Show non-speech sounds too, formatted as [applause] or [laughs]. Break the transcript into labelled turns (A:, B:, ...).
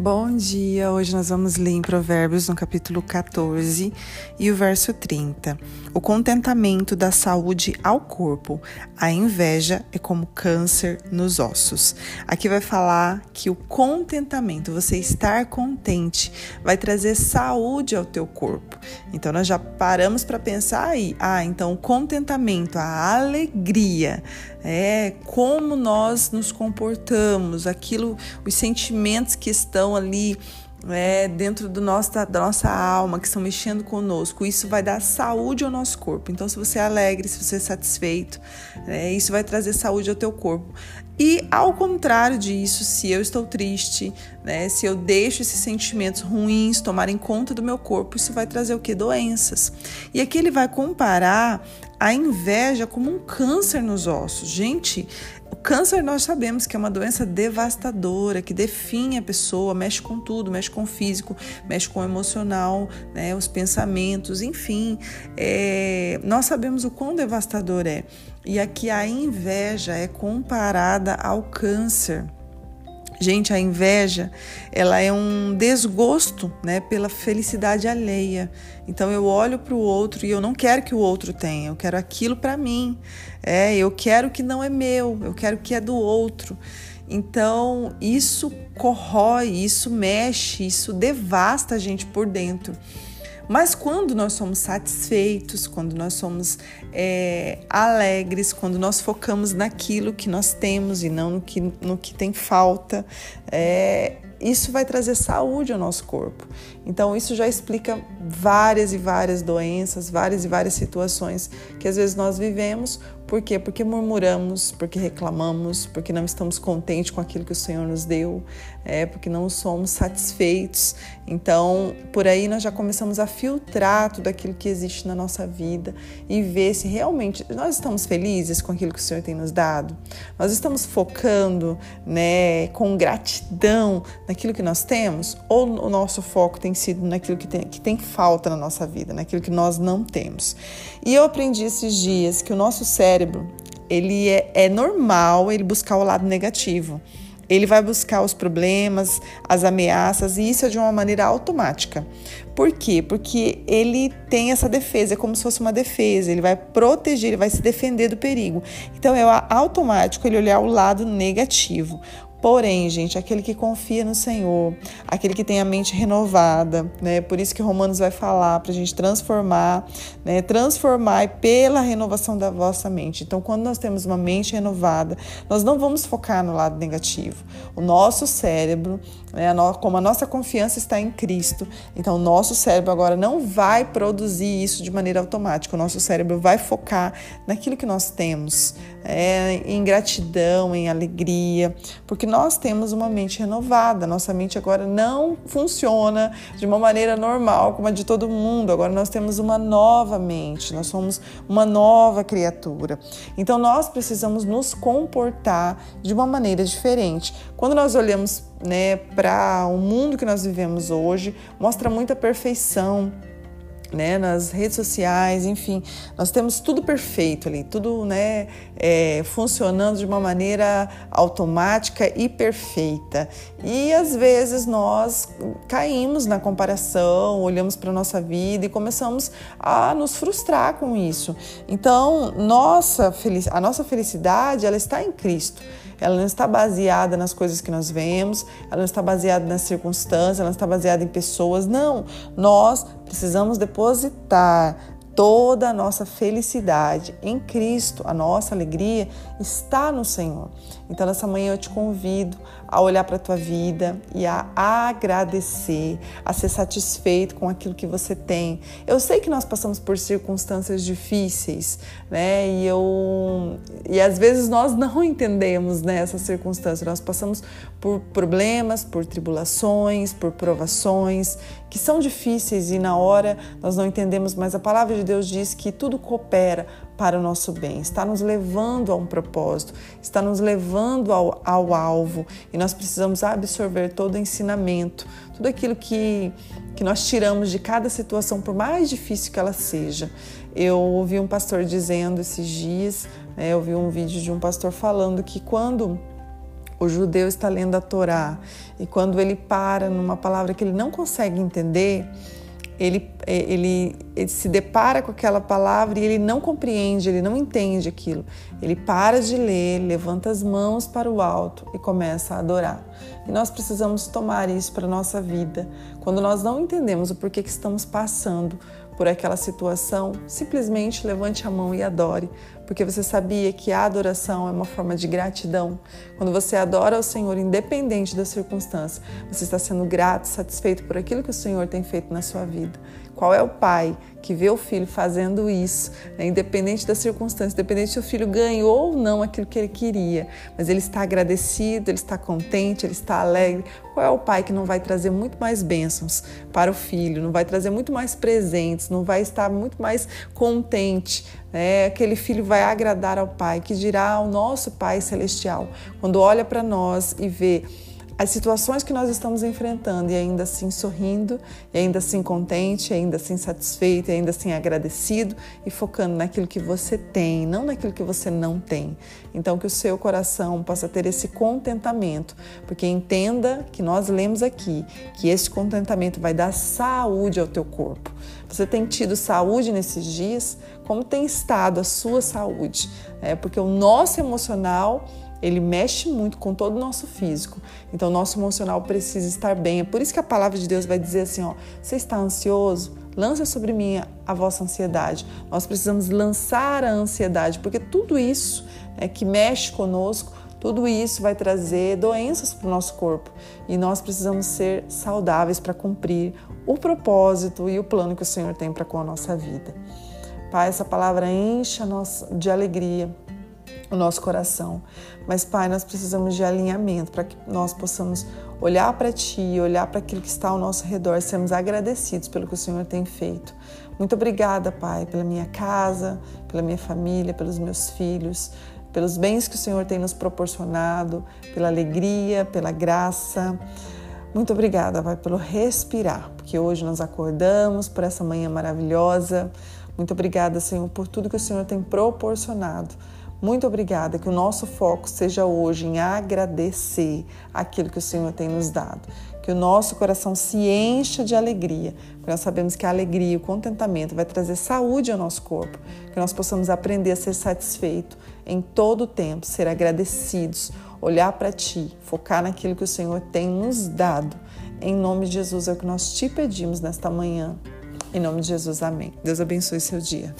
A: Bom dia! Hoje nós vamos ler em Provérbios no capítulo 14 e o verso 30. O contentamento da saúde ao corpo, a inveja é como câncer nos ossos. Aqui vai falar que o contentamento, você estar contente, vai trazer saúde ao teu corpo. Então nós já paramos para pensar aí, ah, então o contentamento, a alegria, é como nós nos comportamos, aquilo, os sentimentos que estão ali é, dentro do nosso, da nossa alma, que estão mexendo conosco. Isso vai dar saúde ao nosso corpo. Então, se você é alegre, se você é satisfeito, é, isso vai trazer saúde ao teu corpo. E ao contrário disso, se eu estou triste, né, se eu deixo esses sentimentos ruins tomarem conta do meu corpo, isso vai trazer o que? Doenças. E aqui ele vai comparar a inveja como um câncer nos ossos. Gente, o câncer nós sabemos que é uma doença devastadora, que define a pessoa, mexe com tudo, mexe com o físico, mexe com o emocional, né, os pensamentos, enfim. É, nós sabemos o quão devastador é. E aqui a inveja é comparada ao câncer. Gente, a inveja, ela é um desgosto, né, pela felicidade alheia. Então eu olho para o outro e eu não quero que o outro tenha, eu quero aquilo para mim. É, eu quero que não é meu, eu quero que é do outro. Então, isso corrói, isso mexe, isso devasta a gente por dentro. Mas quando nós somos satisfeitos, quando nós somos é, alegres, quando nós focamos naquilo que nós temos e não no que, no que tem falta, é, isso vai trazer saúde ao nosso corpo. Então, isso já explica várias e várias doenças, várias e várias situações que às vezes nós vivemos. Por quê? Porque murmuramos, porque reclamamos, porque não estamos contentes com aquilo que o Senhor nos deu, é, porque não somos satisfeitos. Então, por aí nós já começamos a filtrar tudo aquilo que existe na nossa vida e ver se realmente nós estamos felizes com aquilo que o Senhor tem nos dado. Nós estamos focando, né, com gratidão naquilo que nós temos ou o nosso foco tem sido naquilo que tem, que tem falta na nossa vida, naquilo que nós não temos. E eu aprendi esses dias que o nosso cérebro, ele é, é normal ele buscar o lado negativo. Ele vai buscar os problemas, as ameaças, e isso é de uma maneira automática. Por quê? Porque ele tem essa defesa, é como se fosse uma defesa, ele vai proteger, ele vai se defender do perigo. Então é automático ele olhar o lado negativo. Porém, gente, aquele que confia no Senhor, aquele que tem a mente renovada, né? Por isso que Romanos vai falar para a gente transformar, né? Transformar pela renovação da vossa mente. Então, quando nós temos uma mente renovada, nós não vamos focar no lado negativo. O nosso cérebro, né? como a nossa confiança está em Cristo, então o nosso cérebro agora não vai produzir isso de maneira automática. O nosso cérebro vai focar naquilo que nós temos, é, em gratidão, em alegria, porque nós temos uma mente renovada. Nossa mente agora não funciona de uma maneira normal como a de todo mundo. Agora nós temos uma nova mente, nós somos uma nova criatura. Então nós precisamos nos comportar de uma maneira diferente. Quando nós olhamos né, para o mundo que nós vivemos hoje, mostra muita perfeição né, nas redes sociais, enfim, nós temos tudo perfeito ali, tudo né, é, funcionando de uma maneira automática e perfeita. E às vezes nós caímos na comparação, olhamos para a nossa vida e começamos a nos frustrar com isso. Então, nossa, a nossa felicidade ela está em Cristo ela não está baseada nas coisas que nós vemos, ela não está baseada nas circunstâncias, ela não está baseada em pessoas. Não, nós precisamos depositar toda a nossa felicidade em Cristo, a nossa alegria está no Senhor. Então, nessa manhã eu te convido a olhar para a tua vida e a agradecer, a ser satisfeito com aquilo que você tem. Eu sei que nós passamos por circunstâncias difíceis, né? E eu e às vezes nós não [laughs] entendemos né, essas circunstâncias. Nós passamos por problemas, por tribulações, por provações que são difíceis e na hora nós não entendemos, mas a palavra de Deus diz que tudo coopera para o nosso bem, está nos levando a um propósito, está nos levando ao, ao alvo e nós precisamos absorver todo o ensinamento, tudo aquilo que, que nós tiramos de cada situação, por mais difícil que ela seja. Eu ouvi um pastor dizendo esses dias, né, eu vi um vídeo de um pastor falando que quando o judeu está lendo a Torá e quando ele para numa palavra que ele não consegue entender, ele, ele, ele, se depara com aquela palavra e ele não compreende, ele não entende aquilo. Ele para de ler, levanta as mãos para o alto e começa a adorar. E nós precisamos tomar isso para a nossa vida. Quando nós não entendemos o porquê que estamos passando por aquela situação, simplesmente levante a mão e adore, porque você sabia que a adoração é uma forma de gratidão. Quando você adora ao Senhor, independente da circunstância, você está sendo grato, satisfeito por aquilo que o Senhor tem feito na sua vida. Qual é o pai que vê o filho fazendo isso, né? independente da circunstância, independente se o filho ganhou ou não aquilo que ele queria, mas ele está agradecido, ele está contente, ele está alegre. Qual é o pai que não vai trazer muito mais bênçãos para o filho, não vai trazer muito mais presentes, não vai estar muito mais contente? Né? Aquele filho vai agradar ao pai, que dirá ao nosso Pai Celestial, quando olha para nós e vê as situações que nós estamos enfrentando e ainda assim sorrindo, e ainda assim contente, e ainda assim satisfeito, e ainda assim agradecido e focando naquilo que você tem, não naquilo que você não tem. Então que o seu coração possa ter esse contentamento, porque entenda que nós lemos aqui que esse contentamento vai dar saúde ao teu corpo. Você tem tido saúde nesses dias? Como tem estado a sua saúde? É porque o nosso emocional ele mexe muito com todo o nosso físico. Então, nosso emocional precisa estar bem. É por isso que a palavra de Deus vai dizer assim: ó, você está ansioso? Lança sobre mim a vossa ansiedade. Nós precisamos lançar a ansiedade, porque tudo isso né, que mexe conosco, tudo isso vai trazer doenças para o nosso corpo. E nós precisamos ser saudáveis para cumprir o propósito e o plano que o Senhor tem para com a nossa vida. Pai, essa palavra enche nossa de alegria o nosso coração. Mas, Pai, nós precisamos de alinhamento para que nós possamos olhar para Ti, olhar para aquilo que está ao nosso redor, sermos agradecidos pelo que o Senhor tem feito. Muito obrigada, Pai, pela minha casa, pela minha família, pelos meus filhos, pelos bens que o Senhor tem nos proporcionado, pela alegria, pela graça. Muito obrigada, Pai, pelo respirar, porque hoje nós acordamos por essa manhã maravilhosa. Muito obrigada, Senhor, por tudo que o Senhor tem proporcionado. Muito obrigada, que o nosso foco seja hoje em agradecer aquilo que o Senhor tem nos dado. Que o nosso coração se encha de alegria, porque nós sabemos que a alegria e o contentamento vai trazer saúde ao nosso corpo. Que nós possamos aprender a ser satisfeito em todo o tempo, ser agradecidos, olhar para Ti, focar naquilo que o Senhor tem nos dado. Em nome de Jesus é o que nós te pedimos nesta manhã. Em nome de Jesus, amém. Deus abençoe seu dia.